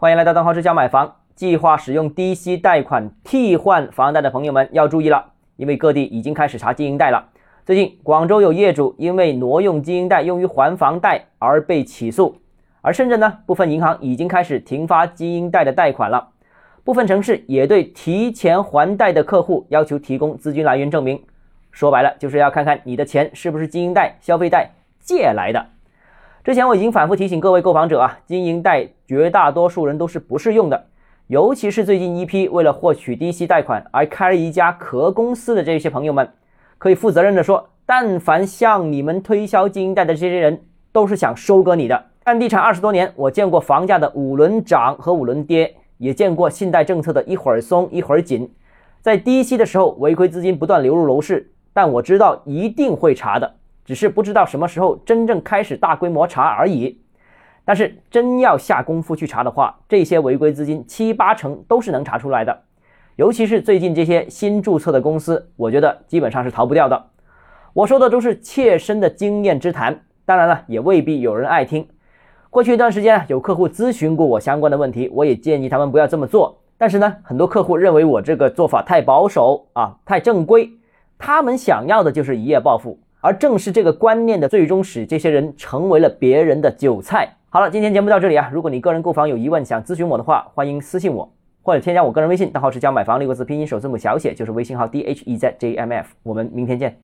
欢迎来到邓浩之家买房。计划使用低息贷款替换房贷的朋友们要注意了，因为各地已经开始查经营贷了。最近，广州有业主因为挪用经营贷用于还房贷而被起诉，而深圳呢，部分银行已经开始停发经营贷的贷款了。部分城市也对提前还贷的客户要求提供资金来源证明。说白了，就是要看看你的钱是不是经营贷、消费贷借来的。之前我已经反复提醒各位购房者啊，经营贷绝大多数人都是不适用的，尤其是最近一批为了获取低息贷款而开了一家壳公司的这些朋友们，可以负责任的说，但凡向你们推销经营贷的这些人，都是想收割你的。干地产二十多年，我见过房价的五轮涨和五轮跌，也见过信贷政策的一会儿松一会儿紧，在低息的时候，违规资金不断流入楼市，但我知道一定会查的。只是不知道什么时候真正开始大规模查而已。但是真要下功夫去查的话，这些违规资金七八成都是能查出来的。尤其是最近这些新注册的公司，我觉得基本上是逃不掉的。我说的都是切身的经验之谈，当然了，也未必有人爱听。过去一段时间有客户咨询过我相关的问题，我也建议他们不要这么做。但是呢，很多客户认为我这个做法太保守啊，太正规，他们想要的就是一夜暴富。而正是这个观念的最终使这些人成为了别人的韭菜。好了，今天节目到这里啊。如果你个人购房有疑问，想咨询我的话，欢迎私信我或者添加我个人微信，账号是教买房六个字拼音首字母小写，就是微信号 d h e z j m f。我们明天见。